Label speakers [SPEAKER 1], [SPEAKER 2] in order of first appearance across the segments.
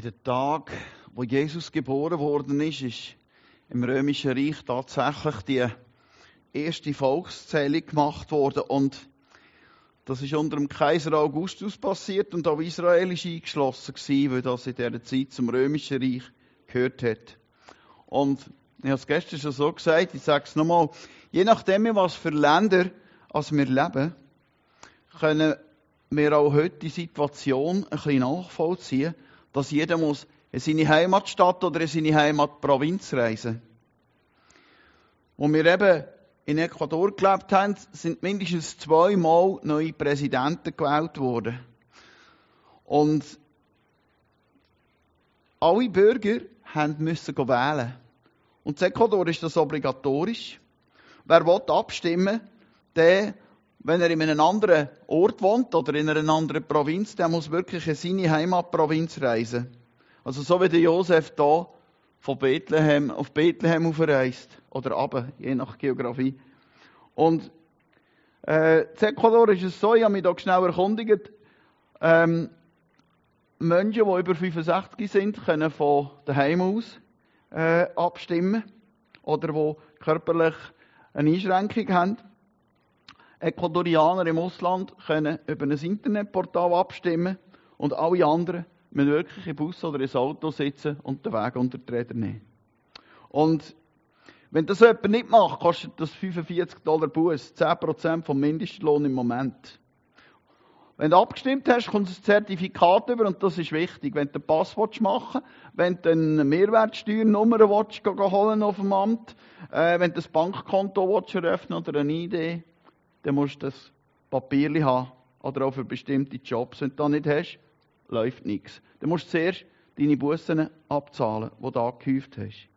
[SPEAKER 1] in den Tag, wo Jesus geboren worden ist, ist im Römischen Reich tatsächlich die erste Volkszählung gemacht worden und das ist unter dem Kaiser Augustus passiert und auch Israel ist eingeschlossen gewesen, weil das in dieser Zeit zum Römischen Reich gehört hat. Und ich habe es gestern schon so gesagt, ich sage es nochmal, je nachdem, was für Länder als wir leben, können wir auch heute die Situation ein bisschen nachvollziehen, dass jeder muss in seine Heimatstadt oder in seine Heimatprovinz reisen. Wo wir eben in Ecuador gelebt haben, sind mindestens zweimal neue Präsidenten gewählt worden. Und alle Bürger müssen wählen. Und in Ecuador ist das obligatorisch. Wer will abstimmen, der, wenn er in einem anderen Ort wohnt oder in einer anderen Provinz, der muss wirklich in seine Heimatprovinz reisen. Also so wie der Josef da von Bethlehem auf Bethlehem aufreist oder aber je nach Geografie. Und äh, in Ecuador ist es so, ich habe mich da schnell erkundigt, ähm, Menschen, die über 65 sind, können von daheim aus äh, abstimmen oder die körperlich eine Einschränkung haben. Ecuadorianer im Ausland können über ein Internetportal abstimmen und alle anderen müssen wirklich im Bus oder ins Auto sitzen und den Weg unter die Räder nehmen. Und wenn das jemand nicht macht, kostet das 45 Dollar Bus, 10% vom Mindestlohn im Moment. Wenn du abgestimmt hast, kommt ein Zertifikat über und das ist wichtig. Wenn du einen Pass machen wenn du eine Mehrwertsteuernummer willst, holen auf dem Amt, äh, wenn du ein Bankkonto willst, eröffnen oder eine Idee, dann musst du das Papier haben oder auch für bestimmte Jobs. Wenn du das nicht hast, läuft nichts. Dann musst du zuerst deine Bussen abzahlen, die du angehäuft hast.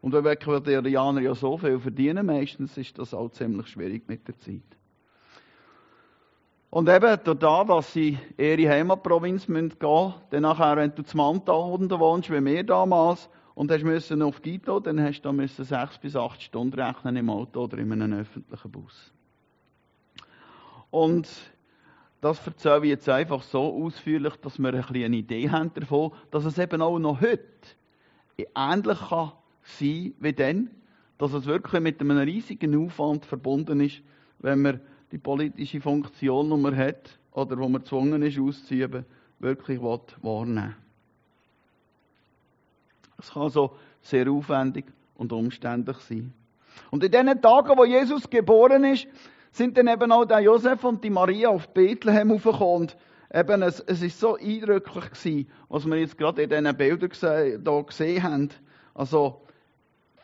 [SPEAKER 1] Und wenn die Iraner ja so viel verdienen, meistens ist das auch ziemlich schwierig mit der Zeit. Und eben da, dass sie in ihre Heimatprovinz gehen müssen, dann nachher, wenn du zu Manta unten wohnst, wie wir damals, und hast müssen auf Gito, dann hast du da sechs bis acht Stunden rechnen im Auto oder in einem öffentlichen Bus. Und das erzähle ich jetzt einfach so ausführlich, dass wir ein bisschen eine Idee haben davon, dass es eben auch noch heute ähnlich kann sein wie dann, dass es wirklich mit einem riesigen Aufwand verbunden ist, wenn man die politische Funktion, die man hat oder wo man gezwungen ist auszuüben, wirklich wahrnehmen Es kann so sehr aufwendig und umständlich sein. Und in den Tagen, wo Jesus geboren ist, sind dann eben auch der Josef und die Maria auf Bethlehem aufgekommen. Und eben, es, es ist so eindrücklich gewesen, was wir jetzt gerade in diesen Bildern hier gesehen haben. Also,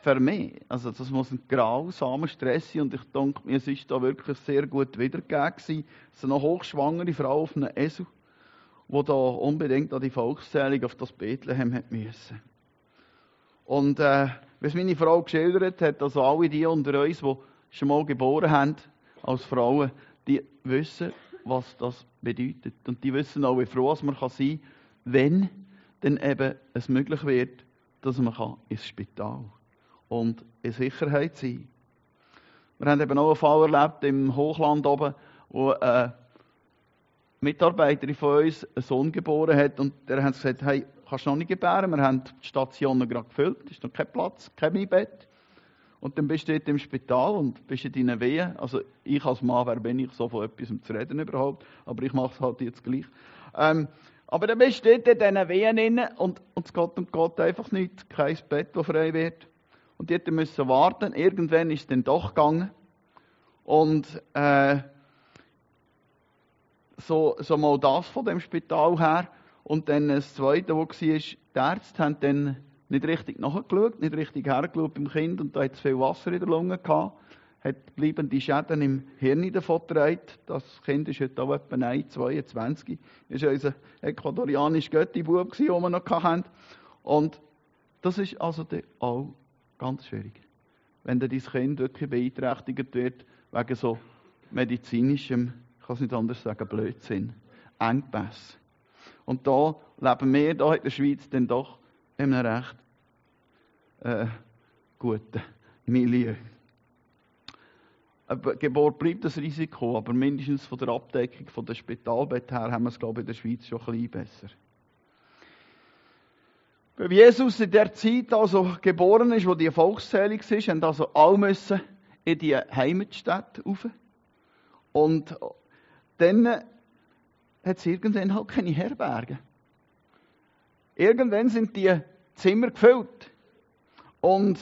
[SPEAKER 1] für mich, also das muss ein grausamer Stress sein und ich denke mir, es ist da wirklich sehr gut wiedergegeben gewesen. Es ist eine hochschwangere Frau auf einem Esel, die da unbedingt an die Volkszählung auf das Bethlehem hat müssen. Und äh, wie es meine Frau geschildert hat, also alle die unter uns, die schon mal geboren haben, als Frauen, die wissen, was das bedeutet. Und die wissen auch, wie froh man kann sein kann, wenn dann eben es möglich wird, dass man ins Spital kann und in Sicherheit sein. Wir haben eben auch einen Fall erlebt im Hochland oben, wo eine Mitarbeiterin von uns einen Sohn geboren hat und der hat gesagt, hey, kannst du noch nicht gebären? Wir haben die Stationen gerade gefüllt, es ist noch kein Platz, kein Bett. Und dann bist du dort im Spital und bist in deinen Wehen. Also ich als Mann, wer bin ich, so von etwas zu reden überhaupt? Aber ich mache es halt jetzt gleich. Ähm, aber dann bist du dort in diesen Wehen drin und, und es geht und geht einfach nicht. Kein Bett, das frei wird. Und die müssen warten. Irgendwann ist es dann doch gegangen. Und äh, so, so mal das von dem Spital her. Und dann das Zweite, wo war, die Ärzte haben dann nicht richtig nachgeschaut, nicht richtig hergeschaut beim Kind und da hat es viel Wasser in der Lunge gehabt, hat bleibende Schäden im Hirn davon getragen. Das Kind ist heute auch etwa 1, 22. Das war unser ecuadorianischer Götti-Bub, den wir noch hatten. Und das ist also auch Ganz schwierig. Wenn dann dein Kind wirklich beeinträchtigt wird, wegen so medizinischem, ich kann es nicht anders sagen, Blödsinn, Engpass. Und da leben wir da in der Schweiz dann doch in einem recht äh, guten Milieu. Eine Geburt bleibt das Risiko, aber mindestens von der Abdeckung von der Spitalbett her haben wir es, glaube ich, in der Schweiz schon ein bisschen besser. Weil Jesus in der Zeit also geboren ist, wo die Volkszählung ist, haben also alle müssen in die Heimatstadt rauf. Und dann hat es irgendwann halt keine Herberge. Irgendwann sind die Zimmer gefüllt. Und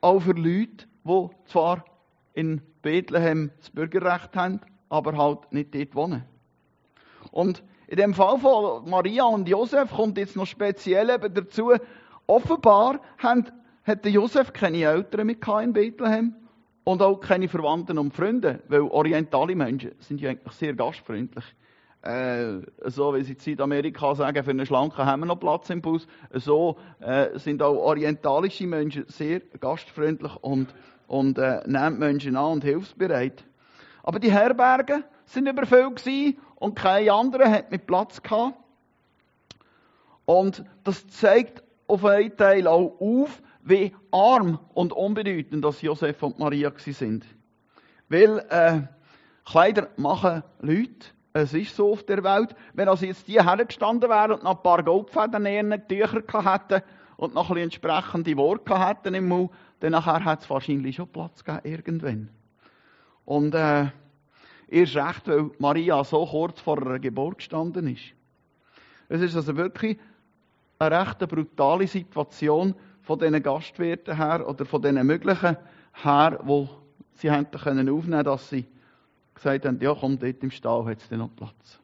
[SPEAKER 1] auch für Leute, die zwar in Bethlehem das Bürgerrecht haben, aber halt nicht dort wohnen. Und in dem Fall von Maria und Josef kommt jetzt noch speziell eben dazu, offenbar haben, hatte Josef keine Eltern mit in Bethlehem und auch keine Verwandten und Freunde, weil orientale Menschen sind ja eigentlich sehr gastfreundlich. Äh, so wie sie in Südamerika sagen, für einen Schlanken haben wir noch Platz im Bus. So äh, sind auch orientalische Menschen sehr gastfreundlich und, und äh, nehmen Menschen an und hilfsbereit. Aber die Herbergen sind überfüllt und kein anderer hat mit Platz gehabt. Und das zeigt auf einen Teil auch auf, wie arm und unbedeutend das Josef und Maria sind. Weil äh, Kleider machen Leute. Es ist so auf der Welt. Wenn also jetzt die hergestanden wären und noch ein paar Goldfäden in ihren Tüchern hätten und noch ein bisschen entsprechende Worte hätten im Mund, dann nachher hat es wahrscheinlich schon Platz gegeben, irgendwann. Und äh, erst recht, weil Maria so kurz vor ihrer Geburt gestanden ist. Es ist also wirklich eine recht brutale Situation von diesen Gastwirten her oder von diesen möglichen her, wo sie hätten aufnehmen können, dass sie gesagt haben, ja komm, dort im Stall hat es noch Platz.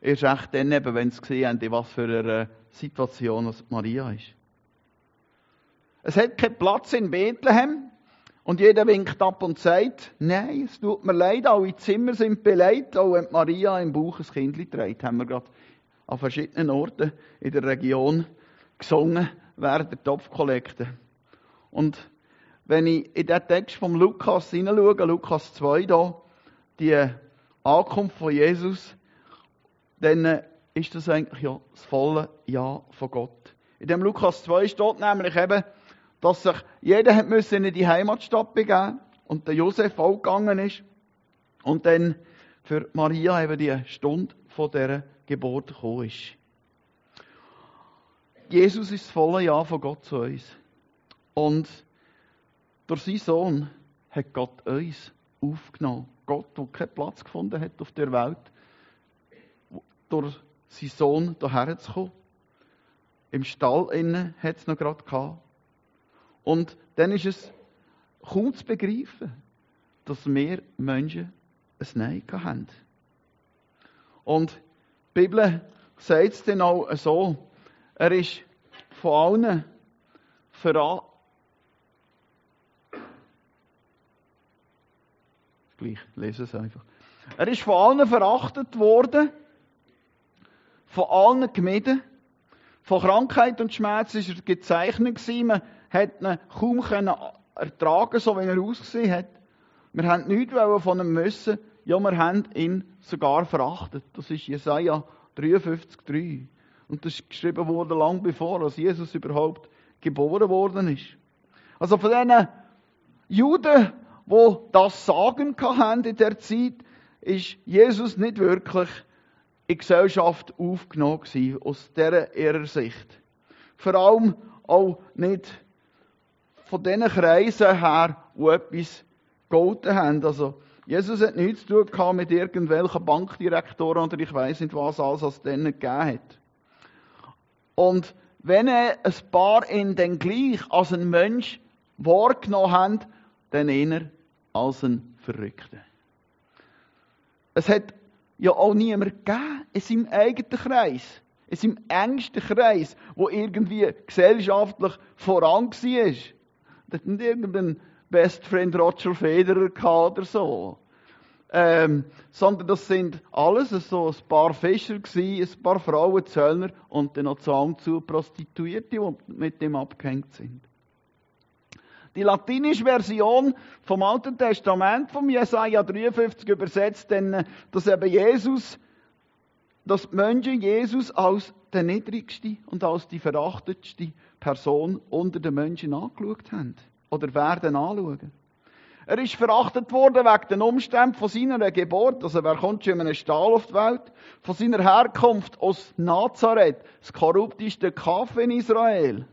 [SPEAKER 1] Erst recht dann eben, wenn sie gesehen haben, in was für eine Situation Maria ist. Es hat keinen Platz in Bethlehem. Und jeder winkt ab und sagt, nein, es tut mir leid, alle Zimmer sind beleidigt, auch wenn Maria im Bauch ein Kind trägt, haben wir gerade an verschiedenen Orten in der Region gesungen während der Topfkollekte. Und wenn ich in den Text vom Lukas hineinschaue, Lukas 2 da, die Ankunft von Jesus, dann ist das eigentlich ja das volle Ja von Gott. In dem Lukas 2 steht nämlich eben, dass sich jeder hat müssen in die Heimatstadt begeben und der Josef auch gegangen ist und dann für Maria eben die Stunde von dieser Geburt gekommen ist. Jesus ist das volle Ja von Gott zu uns. Und durch seinen Sohn hat Gott uns aufgenommen. Gott, der keinen Platz gefunden hat auf der Welt, durch seinen Sohn hierher zu kommen. Im Stall innen hat es noch gerade gehabt. Und dann ist es kaum zu begreifen, dass wir Menschen ein Nein haben. Und die Bibel sagt es dann auch so, er ist von allen Gleich, lese es einfach. Er ist von allen verachtet worden, von allen gemieden, von Krankheit und Schmerz ist er gezeichnet gewesen. Man hat ihn kaum ertragen, so wie er ausgesehen hat. Wir haben nichts von ihm müssen. Ja, wir haben ihn sogar verachtet. Das ist Jesaja 53,3. Und das ist geschrieben worden lang bevor, als Jesus überhaupt geboren worden ist. Also von diesen Juden, die das Sagen hatten in der Zeit, ist Jesus nicht wirklich in Gesellschaft aufgenommen gewesen, aus dieser ihrer Sicht. Vor allem auch nicht von diesen Kreisen her, die etwas gegolten haben. Also, Jesus hat nichts zu tun mit irgendwelchen Bankdirektoren oder ich weiß nicht was alles, es denen gegeben hat. Und wenn ein paar ihn dann gleich als ein Mensch wahrgenommen haben, dann eher als ein Verrückter. Es hat ja auch niemand gegeben in seinem eigenen Kreis, in seinem engsten Kreis, wo irgendwie gesellschaftlich voran war. Das hat nicht irgendein Best Friend Roger Federer oder so. Ähm, sondern das sind alles so ein paar Fischer gewesen, ein paar Frauen, Zöllner und dann noch zu Prostituierte, die mit dem abgehängt sind. Die latinische Version vom Alten Testament vom Jesaja 53 übersetzt denn, dass eben Jesus, dass die Menschen Jesus als der niedrigste und als die verachtetste Person unter den Menschen angeschaut haben. Oder werden anschauen. Er ist verachtet worden wegen den Umständen von seiner Geburt. Also wer kommt schon in einem Stall auf die Welt? Von seiner Herkunft aus Nazareth, das korrupteste Kaff in Israel.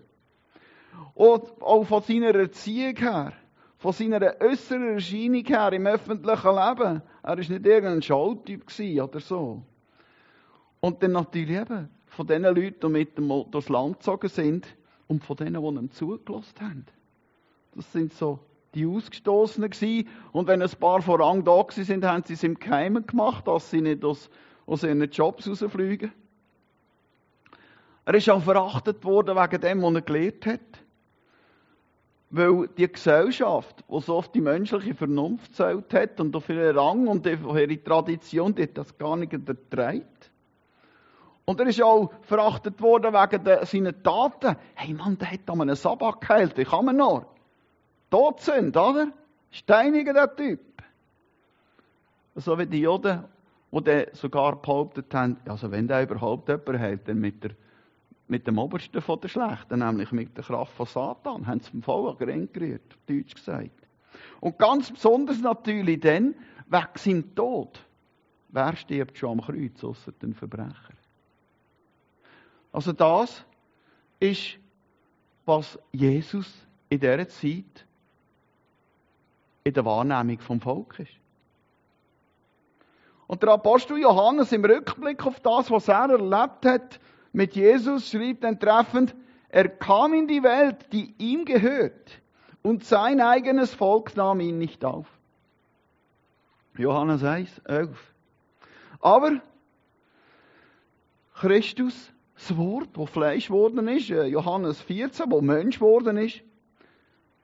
[SPEAKER 1] Und auch von seiner Erziehung her, von seiner äußeren Erscheinung her im öffentlichen Leben. Er war nicht irgendein Schalltyp oder so. Und dann natürlich eben von den Leuten, die mit dem durchs Land gezogen sind und von denen, die ihm zugelassen haben. Das sind so die Ausgestoßenen gewesen. Und wenn ein paar voran da sind, haben sie es im Geheimen gemacht, dass sie nicht aus, aus ihren Jobs rausfliegen. Er ist auch verachtet worden wegen dem, was er gelehrt hat. Weil die Gesellschaft, die so auf die menschliche Vernunft zählt hat und auf ihren Rang und auf ihre Tradition, die hat das gar nicht erträgt. Und er ist auch verachtet worden wegen seiner Taten. Hey Mann, der hat da einen Sabbat geheilt, wie kann man noch? Todsünd, oder? Steiniger der Typ. So wie die Juden, die sogar behauptet haben, also wenn der überhaupt jemand hält, dann mit, der, mit dem Obersten von der Schlechten, nämlich mit der Kraft von Satan, haben sie vom Volk gerührt, deutsch gesagt. Und ganz besonders natürlich dann, wegen seinem Tod. Wer stirbt schon am Kreuz, außer den Verbrecher? Also das ist, was Jesus in dieser Zeit in der Wahrnehmung vom Volk ist. Und der Apostel Johannes im Rückblick auf das, was er erlebt hat mit Jesus, schrieb dann treffend, er kam in die Welt, die ihm gehört, und sein eigenes Volk nahm ihn nicht auf. Johannes 1, 11. Aber Christus, das Wort, wo Fleisch geworden ist, äh, Johannes 14, wo Mensch geworden ist,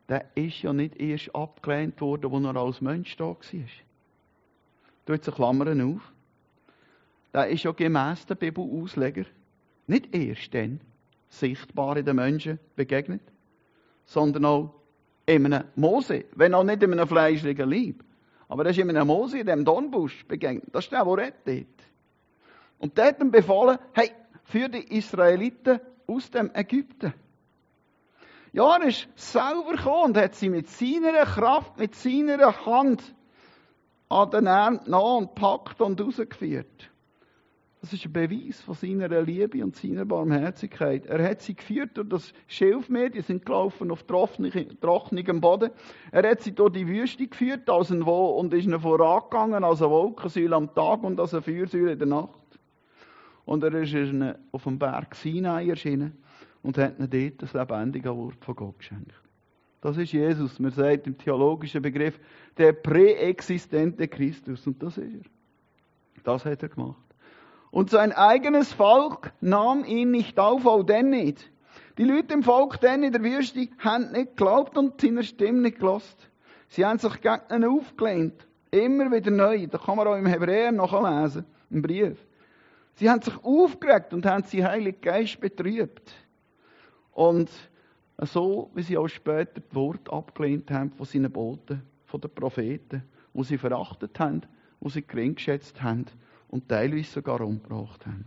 [SPEAKER 1] der ist ja nicht erst abgelehnt worden, als er als Mensch da war. Du jetzt Klammern auf. Der ist ja gemäss der Bibelausleger nicht erst dann sichtbar in den Menschen begegnet, sondern auch in einem Mose, wenn auch nicht in einem fleischlichen Leib. Aber er ist in einem Mose, in dem Dornbusch begegnet. Das ist der, der rettet. Und der hat ihm befohlen, hey, für die Israeliten aus dem Ägypten. Ja, er ist selber gekommen und hat sie mit seiner Kraft, mit seiner Hand an den Arm nach und packt und rausgeführt. Das ist ein Beweis von seiner Liebe und seiner Barmherzigkeit. Er hat sie geführt durch das Schilfmeer, die sind gelaufen auf trockenem Boden. Er hat sie durch die Wüste geführt als ein Wo und ist ihnen vorangegangen als eine Wolkensäule am Tag und als eine Feuersäule in der Nacht. Und er ist ihnen auf dem Berg Sinai erschienen und hat ihnen dort das lebendige Wort von Gott geschenkt. Das ist Jesus. Man sagt im theologischen Begriff der präexistente Christus. Und das ist er. Das hat er gemacht. Und sein eigenes Volk nahm ihn nicht auf, auch denn nicht. Die Leute im Volk denn in der Wüste haben nicht geglaubt und seiner Stimme nicht gelost. Sie haben sich gegen ihn aufgelehnt. Immer wieder neu. Da kann man auch im Hebräer nachlesen, im Brief. Sie haben sich aufgeregt und haben sie Heilig Geist betrübt. Und so, wie sie auch später das Wort abgelehnt haben von seinen Boten, von den Propheten, wo sie verachtet haben, wo sie gering geschätzt haben und teilweise sogar umgebracht haben.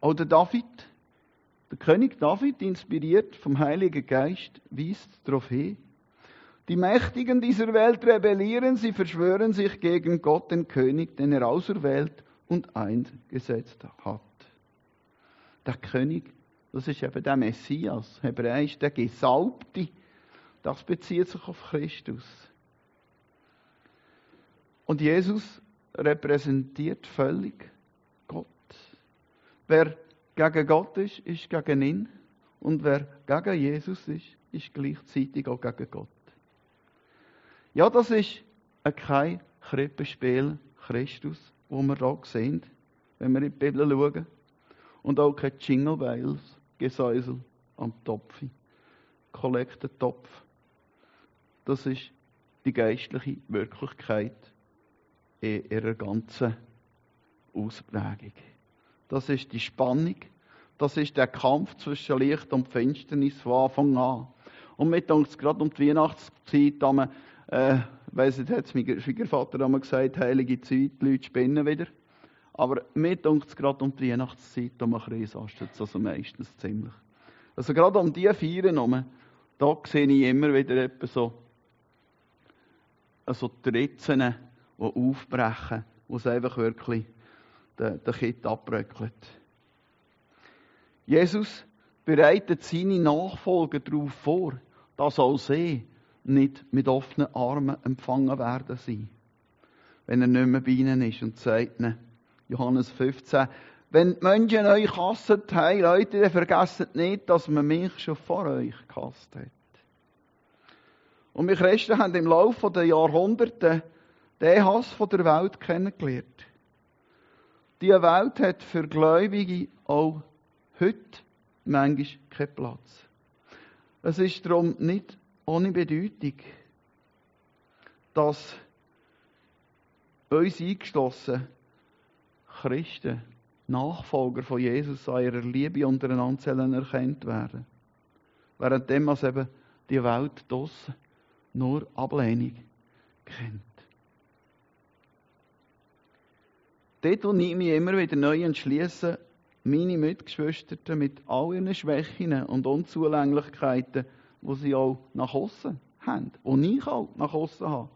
[SPEAKER 1] Auch der David, der König David, inspiriert vom Heiligen Geist, weist darauf hin. Die Mächtigen dieser Welt rebellieren, sie verschwören sich gegen Gott, den König, den er auserwählt und eingesetzt hat der König, das ist eben der Messias, hebräisch der Gesalbte. Das bezieht sich auf Christus. Und Jesus repräsentiert völlig Gott. Wer gegen Gott ist, ist gegen ihn. Und wer gegen Jesus ist, ist gleichzeitig auch gegen Gott. Ja, das ist kein Krippenspiel Christus, wo wir hier sehen, wenn wir in die Bibel schauen und auch kein Jingle Bells Gesäusel am Topf. Kollektetopf. Das ist die geistliche Wirklichkeit in ihrer ganzen Ausprägung. Das ist die Spannung. Das ist der Kampf zwischen Licht und Finsternis von Anfang an. Und mit uns gerade um die Weihnachtszeit, haben äh, weiss nicht, hat mein Schwiegervater einmal gesagt, heilige Zeit, die Leute spinnen wieder. Aber denkt es gerade um die Weihnachtszeit um ein Kreis also meistens ziemlich. Also gerade um die Feiern herum, da sehe ich immer wieder etwas so, also die Ritzen, die aufbrechen, wo es einfach wirklich den, den Kitt abbröckelt. Jesus bereitet seine Nachfolger darauf vor, dass auch sie nicht mit offenen Armen empfangen werden sein. Wenn er nicht mehr bei ihnen ist und sagt ihnen, Johannes 15, wenn die Menschen euch hassen, hey Leute, dann vergesst nicht, dass man mich schon vor euch gehasst hat. Und wir Christen haben im Laufe der Jahrhunderte den Hass von der Welt kennengelernt. Die Welt hat für Gläubige auch heute manchmal keinen Platz. Es ist darum nicht ohne Bedeutung, dass uns eingeschlossen Christen, Nachfolger von Jesus an ihrer Liebe untereinander erkannt werden. Währenddem als eben die Welt draussen nur Ablehnung kennt. Dort, wo ich mich immer wieder neu entschließe, meine Mitgeschwister mit all ihren Schwächen und Unzulänglichkeiten, die sie auch nach außen haben, und ich auch nach außen habe.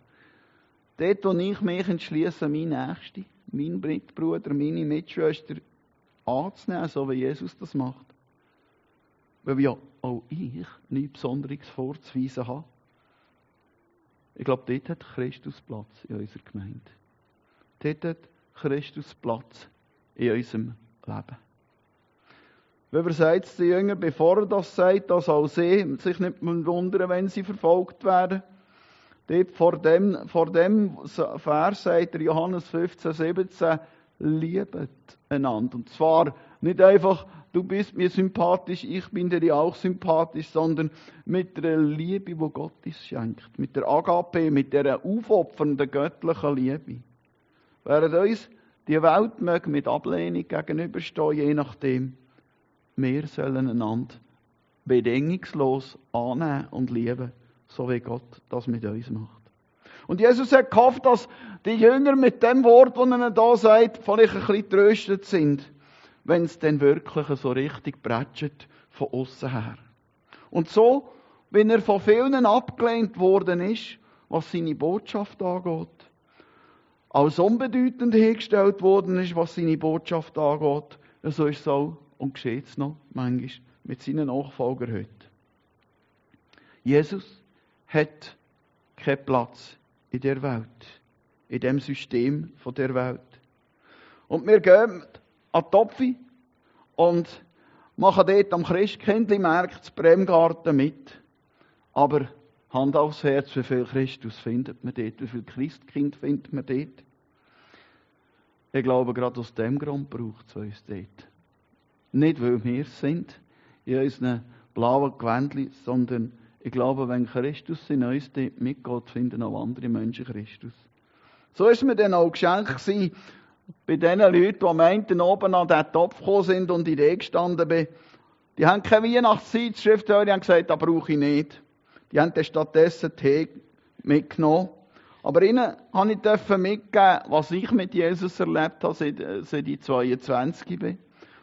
[SPEAKER 1] Dort, wo ich mich entschließe, mein Nächste, mein Mitbruder, meine Mitschwester anzunehmen, so wie Jesus das macht. Weil ja auch ich nichts Besonderes vorzuweisen habe. Ich glaube, dort hat Christus Platz in unserer Gemeinde. Dort hat Christus Platz in unserem Leben. Wie sagt es den Jüngern, bevor er das sagt, dass auch sie sich nicht wundern, wenn sie verfolgt werden? Dort vor dem, vor dem Vers sagt der Johannes 15, 17, liebet einander. Und zwar nicht einfach, du bist mir sympathisch, ich bin dir auch sympathisch, sondern mit der Liebe, wo Gott uns schenkt. Mit der Agape, mit der aufopfernden göttlichen Liebe. Während uns die Welt möge mit Ablehnung gegenüberstehen, je nachdem, wir sollen einander bedingungslos annehmen und lieben, so wie Gott das mit uns macht. Und Jesus hat gehofft, dass die Jünger mit dem Wort, das er da sagt, vielleicht ein bisschen tröstet sind, wenn es dann wirklich so richtig prätscht von außen her. Und so, wenn er von vielen abgelehnt worden ist, was seine Botschaft angeht, als unbedeutend hergestellt worden ist, was seine Botschaft angeht, so ist es auch und geschieht es noch manchmal mit seinen Nachfolgern heute. Jesus hat keinen Platz in der Welt, in dem System von der Welt. Und wir gehen an die Topfi und machen dort am Christkindli-Markt Bremgarten mit. Aber Hand aufs Herz, wie viel Christus findet man dort, wie viel Christkind findet man dort. Ich glaube, gerade aus dem Grund braucht es uns dort. Nicht, weil wir es sind, in unseren blauen Gewändchen, sondern ich glaube, wenn Christus in uns mitgeht, finden auch andere Menschen Christus. So ist mir dann auch geschenkt gewesen, bei den Leuten, die meinten, oben an den Topf gekommen sind und in der gestanden bin. Die haben keine Weihnachtszeitschrift, die haben gesagt, das brauche ich nicht. Die haben dann stattdessen Tee mitgenommen. Aber ihnen habe ich mitgeben, was ich mit Jesus erlebt habe, seit, seit ich 22 bin.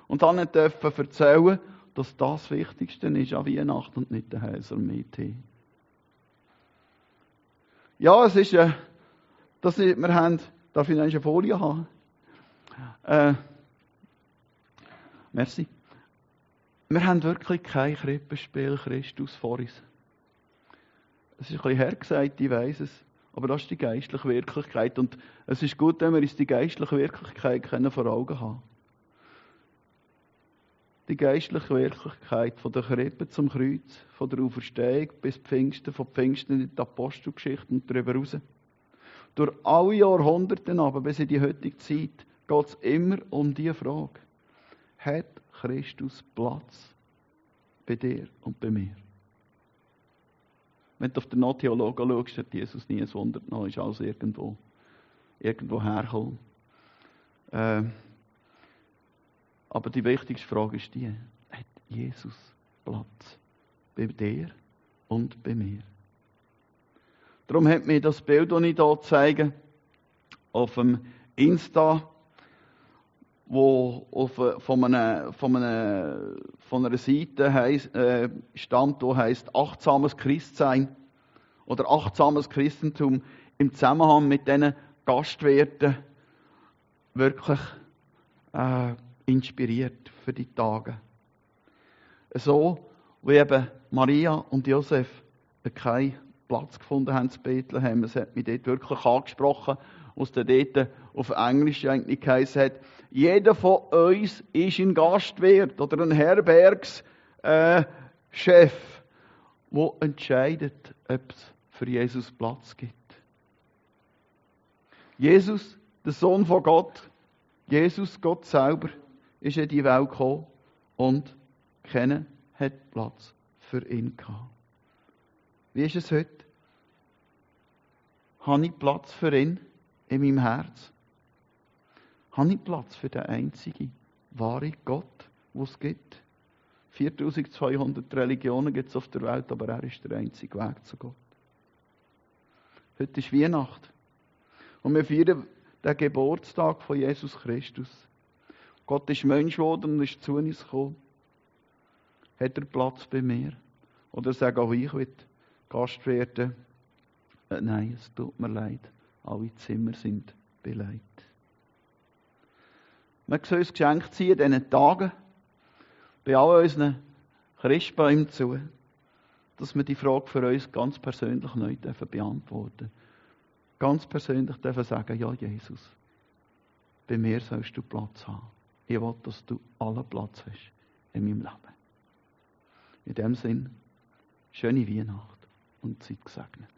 [SPEAKER 1] Und dann dürfen erzählen, dass das, das Wichtigste ist an Weihnachten und nicht der Häuser mit Tee. Ja, es ist, äh, dass wir haben, darf ich eine Folie haben? Äh, merci. Wir haben wirklich kein Krippenspiel Christus vor uns. Es ist ein bisschen hergesagt, ich weiss es. Aber das ist die geistliche Wirklichkeit. Und es ist gut, wenn wir uns die geistliche Wirklichkeit vor Augen haben die geistliche Wirklichkeit von der Krippe zum Kreuz, von der Auferstehung bis Pfingsten, von Pfingsten in die Apostelgeschichte und darüber raus. Durch alle Jahrhunderte aber bis in die heutige Zeit geht es immer um diese Frage. Hat Christus Platz bei dir und bei mir? Wenn du auf den Nottheologen schaust, hat Jesus nie ein Wunder genommen, ist alles irgendwo, irgendwo hergekommen. Äh, aber die wichtigste Frage ist die, hat Jesus Platz bei dir und bei mir? Darum hat mir das Bild, das ich hier zeige, auf dem Insta, wo auf, von, einer, von, einer, von einer Seite heisst, äh, stammt, die heißt achtsames Christsein oder achtsames Christentum im Zusammenhang mit diesen Gastwirten wirklich äh, inspiriert für die Tage. So, wie eben Maria und Josef keinen Platz gefunden haben zu Bethlehem. Es hat mich dort wirklich angesprochen, aus der dort auf Englisch eigentlich geheißen hat, jeder von uns ist ein Gastwirt oder ein Herbergschef, äh, der entscheidet, ob es für Jesus Platz gibt. Jesus, der Sohn von Gott, Jesus, Gott selber, ist in die Welt gekommen und keiner hat Platz für ihn gehabt. Wie ist es heute? Habe ich Platz für ihn in meinem Herz? Habe ich Platz für den einzigen wahren Gott, den es gibt? 4200 Religionen gibt es auf der Welt, aber er ist der einzige Weg zu Gott. Heute ist Weihnacht. Und wir feiern den Geburtstag von Jesus Christus. Gott ist Mensch geworden und ist zu uns gekommen. Hat er Platz bei mir? Oder sage auch ich, will Gast werden? Nein, es tut mir leid. Alle Zimmer sind beleidigt. Wir sollen uns geschenkt ziehen in diesen Tagen, bei all unseren Christbäumen zu, dass wir die Frage für uns ganz persönlich neu beantworten dürfen. Ganz persönlich dürfen sagen, ja Jesus, bei mir sollst du Platz haben. Ich will, dass du allen Platz hast in meinem Leben. In dem Sinn, schöne Weihnacht und Zeit gesegnet.